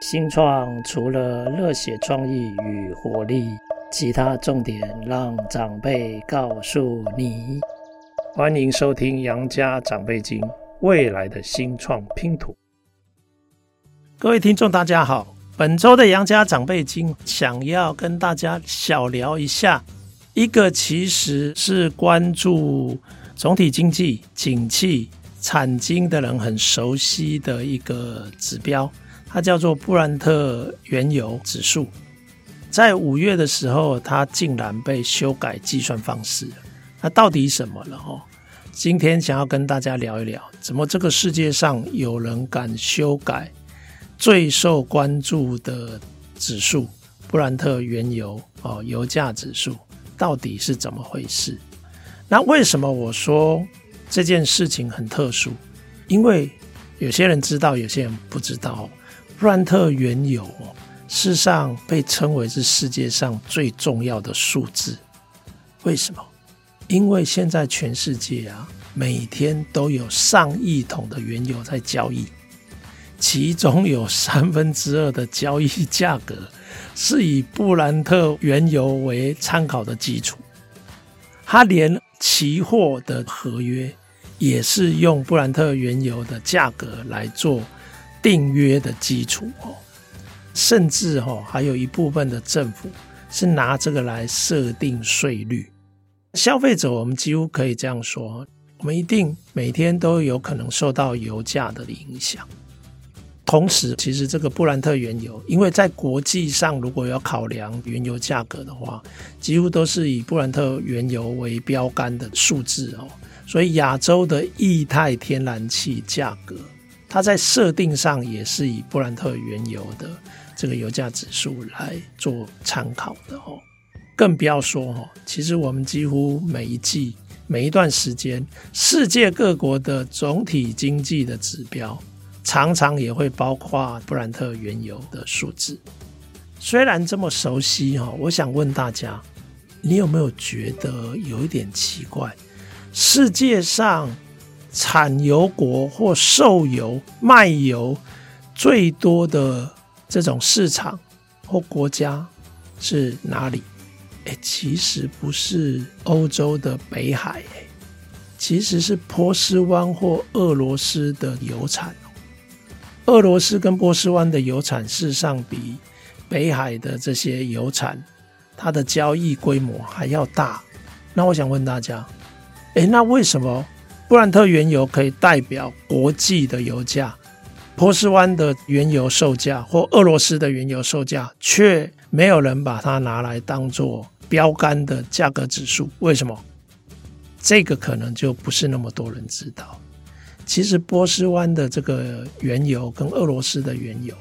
新创除了热血创意与活力，其他重点让长辈告诉你。欢迎收听《杨家长辈经》，未来的新创拼图。各位听众，大家好。本周的《杨家长辈经》想要跟大家小聊一下，一个其实是关注总体经济景气产经的人很熟悉的一个指标。它叫做布兰特原油指数，在五月的时候，它竟然被修改计算方式。那到底什么了？哦，今天想要跟大家聊一聊，怎么这个世界上有人敢修改最受关注的指数——布兰特原油哦，油价指数，到底是怎么回事？那为什么我说这件事情很特殊？因为有些人知道，有些人不知道。布兰特原油，事实上被称为是世界上最重要的数字。为什么？因为现在全世界啊，每天都有上亿桶的原油在交易，其中有三分之二的交易价格 是以布兰特原油为参考的基础。它连期货的合约也是用布兰特原油的价格来做。订约的基础哦，甚至哦还有一部分的政府是拿这个来设定税率。消费者，我们几乎可以这样说，我们一定每天都有可能受到油价的影响。同时，其实这个布兰特原油，因为在国际上如果要考量原油价格的话，几乎都是以布兰特原油为标杆的数字哦，所以亚洲的液态天然气价格。它在设定上也是以布兰特原油的这个油价指数来做参考的哦，更不要说哦，其实我们几乎每一季、每一段时间，世界各国的总体经济的指标，常常也会包括布兰特原油的数字。虽然这么熟悉哈，我想问大家，你有没有觉得有一点奇怪？世界上，产油国或售油卖油最多的这种市场或国家是哪里？哎，其实不是欧洲的北海，其实是波斯湾或俄罗斯的油产。俄罗斯跟波斯湾的油产事实上比北海的这些油产，它的交易规模还要大。那我想问大家，哎，那为什么？布兰特原油可以代表国际的油价，波斯湾的原油售价或俄罗斯的原油售价，却没有人把它拿来当做标杆的价格指数。为什么？这个可能就不是那么多人知道。其实波斯湾的这个原油跟俄罗斯的原油，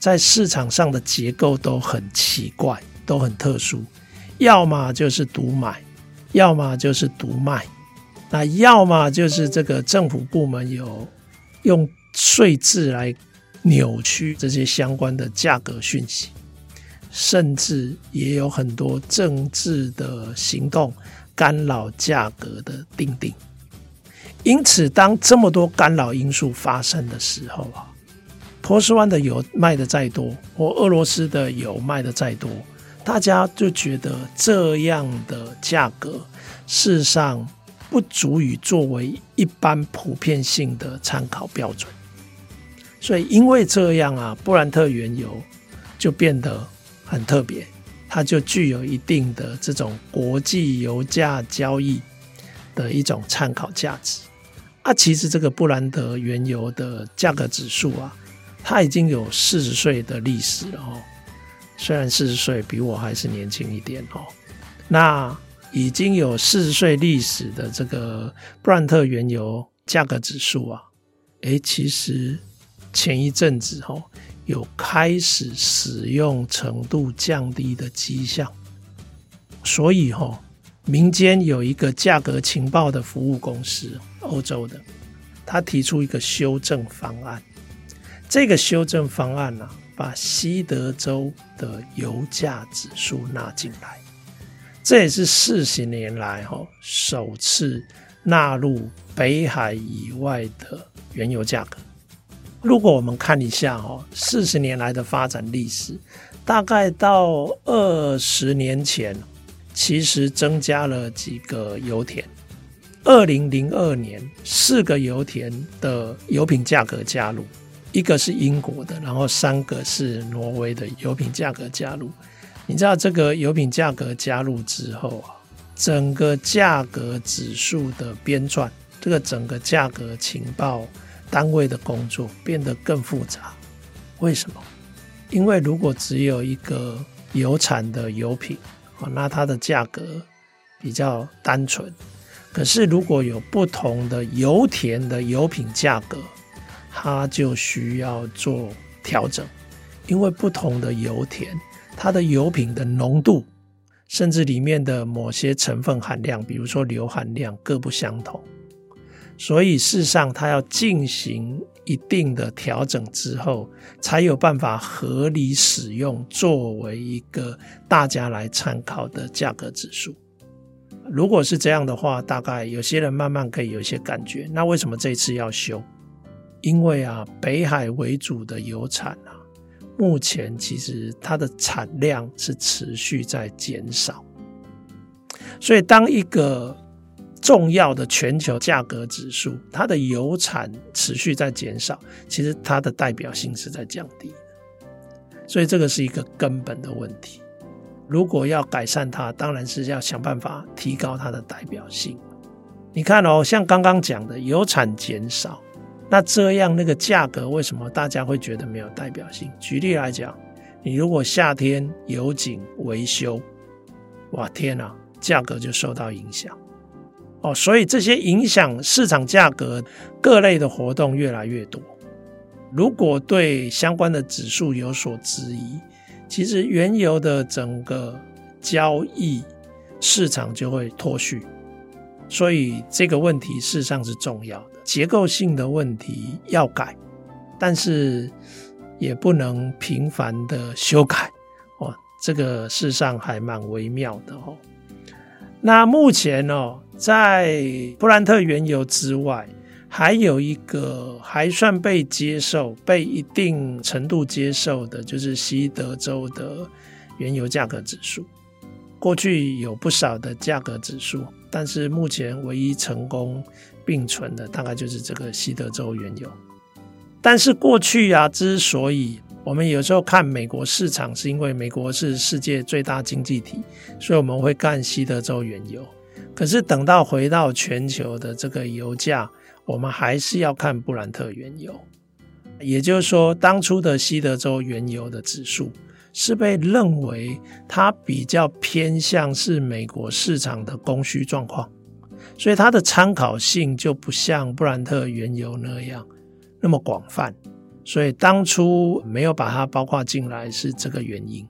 在市场上的结构都很奇怪，都很特殊，要么就是独买，要么就是独卖。那要么就是这个政府部门有用税制来扭曲这些相关的价格讯息，甚至也有很多政治的行动干扰价格的定定。因此，当这么多干扰因素发生的时候啊，波斯湾的油卖的再多，或俄罗斯的油卖的再多，大家就觉得这样的价格事实上。不足以作为一般普遍性的参考标准，所以因为这样啊，布兰特原油就变得很特别，它就具有一定的这种国际油价交易的一种参考价值。啊，其实这个布兰德原油的价格指数啊，它已经有四十岁的历史了哦，虽然四十岁比我还是年轻一点哦，那。已经有四十岁历史的这个布兰特原油价格指数啊，诶，其实前一阵子哈有开始使用程度降低的迹象，所以哈民间有一个价格情报的服务公司，欧洲的，他提出一个修正方案，这个修正方案呢，把西德州的油价指数纳进来。这也是四十年来哈首次纳入北海以外的原油价格。如果我们看一下哦，四十年来的发展历史，大概到二十年前，其实增加了几个油田。二零零二年，四个油田的油品价格加入，一个是英国的，然后三个是挪威的油品价格加入。你知道这个油品价格加入之后啊，整个价格指数的编撰，这个整个价格情报单位的工作变得更复杂。为什么？因为如果只有一个油产的油品啊，那它的价格比较单纯。可是，如果有不同的油田的油品价格，它就需要做调整，因为不同的油田，它的油品的浓度，甚至里面的某些成分含量，比如说硫含量，各不相同。所以，事实上，它要进行一定的调整之后，才有办法合理使用，作为一个大家来参考的价格指数。如果是这样的话，大概有些人慢慢可以有一些感觉。那为什么这次要修？因为啊，北海为主的油产啊，目前其实它的产量是持续在减少。所以，当一个重要的全球价格指数，它的油产持续在减少，其实它的代表性是在降低的。所以，这个是一个根本的问题。如果要改善它，当然是要想办法提高它的代表性。你看哦，像刚刚讲的油产减少，那这样那个价格为什么大家会觉得没有代表性？举例来讲，你如果夏天油井维修，哇天哪，价格就受到影响哦。所以这些影响市场价格各类的活动越来越多。如果对相关的指数有所质疑，其实原油的整个交易市场就会脱序，所以这个问题事实上是重要的，结构性的问题要改，但是也不能频繁的修改哦，这个事实上还蛮微妙的哦。那目前哦，在布兰特原油之外，还有一个还算被接受、被一定程度接受的，就是西德州的原油价格指数。过去有不少的价格指数，但是目前唯一成功并存的，大概就是这个西德州原油。但是过去啊，之所以我们有时候看美国市场，是因为美国是世界最大经济体，所以我们会看西德州原油。可是等到回到全球的这个油价，我们还是要看布兰特原油，也就是说，当初的西德州原油的指数是被认为它比较偏向是美国市场的供需状况，所以它的参考性就不像布兰特原油那样那么广泛，所以当初没有把它包括进来是这个原因。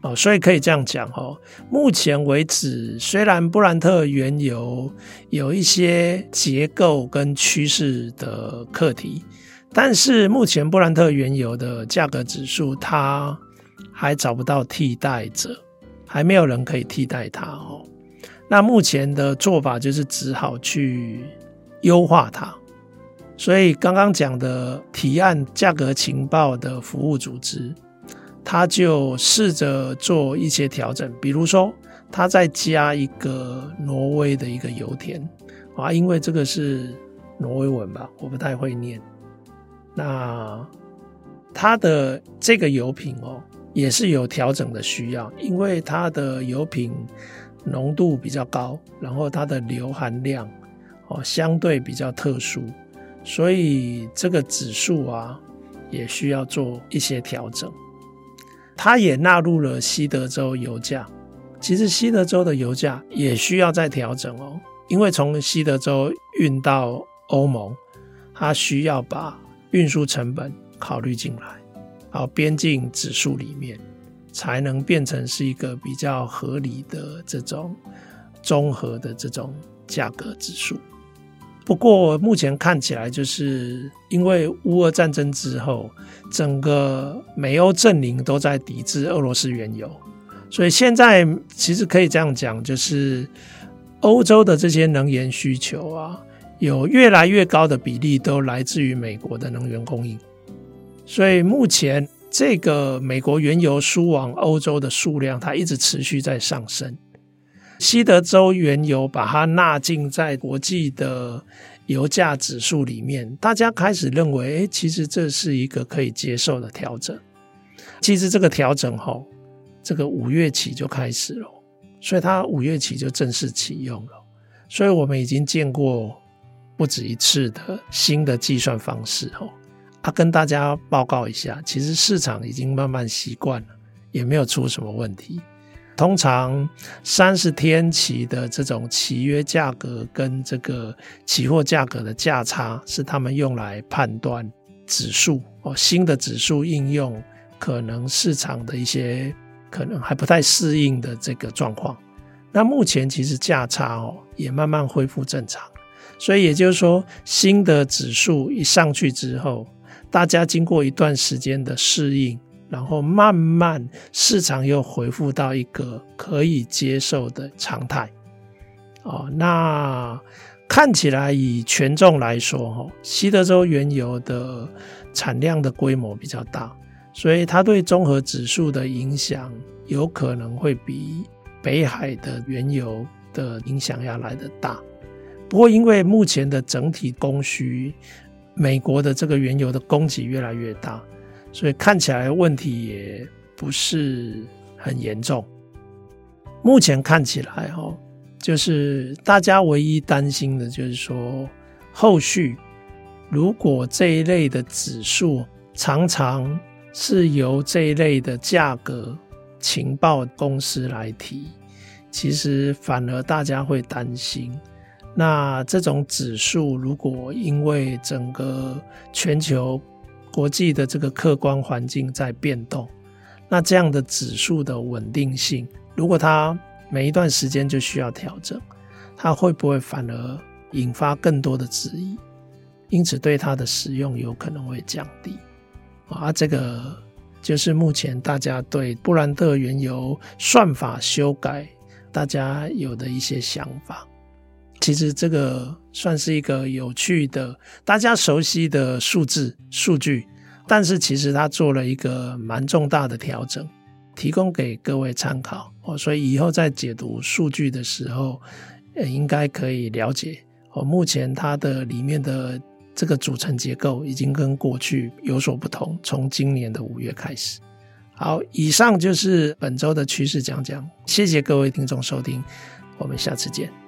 哦，所以可以这样讲哦。目前为止，虽然布兰特原油有一些结构跟趋势的课题，但是目前布兰特原油的价格指数它还找不到替代者，还没有人可以替代它哦。那目前的做法就是只好去优化它。所以刚刚讲的提案价格情报的服务组织。他就试着做一些调整，比如说，他再加一个挪威的一个油田啊，因为这个是挪威文吧，我不太会念。那它的这个油品哦，也是有调整的需要，因为它的油品浓度比较高，然后它的硫含量哦相对比较特殊，所以这个指数啊也需要做一些调整。它也纳入了西德州油价，其实西德州的油价也需要再调整哦，因为从西德州运到欧盟，它需要把运输成本考虑进来，好，边境指数里面。才能变成是一个比较合理的这种综合的这种价格指数。不过目前看起来，就是因为乌俄战争之后，整个美欧阵营都在抵制俄罗斯原油，所以现在其实可以这样讲，就是欧洲的这些能源需求啊，有越来越高的比例都来自于美国的能源供应，所以目前这个美国原油输往欧洲的数量，它一直持续在上升。西德州原油把它纳进在国际的油价指数里面，大家开始认为，诶，其实这是一个可以接受的调整。其实这个调整后，这个五月起就开始了，所以它五月起就正式启用了。所以我们已经见过不止一次的新的计算方式哦。跟大家报告一下，其实市场已经慢慢习惯了，也没有出什么问题。通常三十天期的这种期约价格跟这个期货价格的价差，是他们用来判断指数哦，新的指数应用可能市场的一些可能还不太适应的这个状况。那目前其实价差哦也慢慢恢复正常，所以也就是说，新的指数一上去之后，大家经过一段时间的适应。然后慢慢市场又恢复到一个可以接受的常态，哦，那看起来以权重来说，哈，西德州原油的产量的规模比较大，所以它对综合指数的影响有可能会比北海的原油的影响要来得大。不过因为目前的整体供需，美国的这个原油的供给越来越大。所以看起来问题也不是很严重。目前看起来，哦，就是大家唯一担心的就是说，后续如果这一类的指数常常是由这一类的价格情报公司来提，其实反而大家会担心。那这种指数如果因为整个全球国际的这个客观环境在变动，那这样的指数的稳定性，如果它每一段时间就需要调整，它会不会反而引发更多的质疑？因此，对它的使用有可能会降低。啊，这个就是目前大家对布兰特原油算法修改，大家有的一些想法。其实这个算是一个有趣的、大家熟悉的数字数据，但是其实它做了一个蛮重大的调整，提供给各位参考哦。所以以后在解读数据的时候，应该可以了解哦。目前它的里面的这个组成结构已经跟过去有所不同，从今年的五月开始。好，以上就是本周的趋势讲讲，谢谢各位听众收听，我们下次见。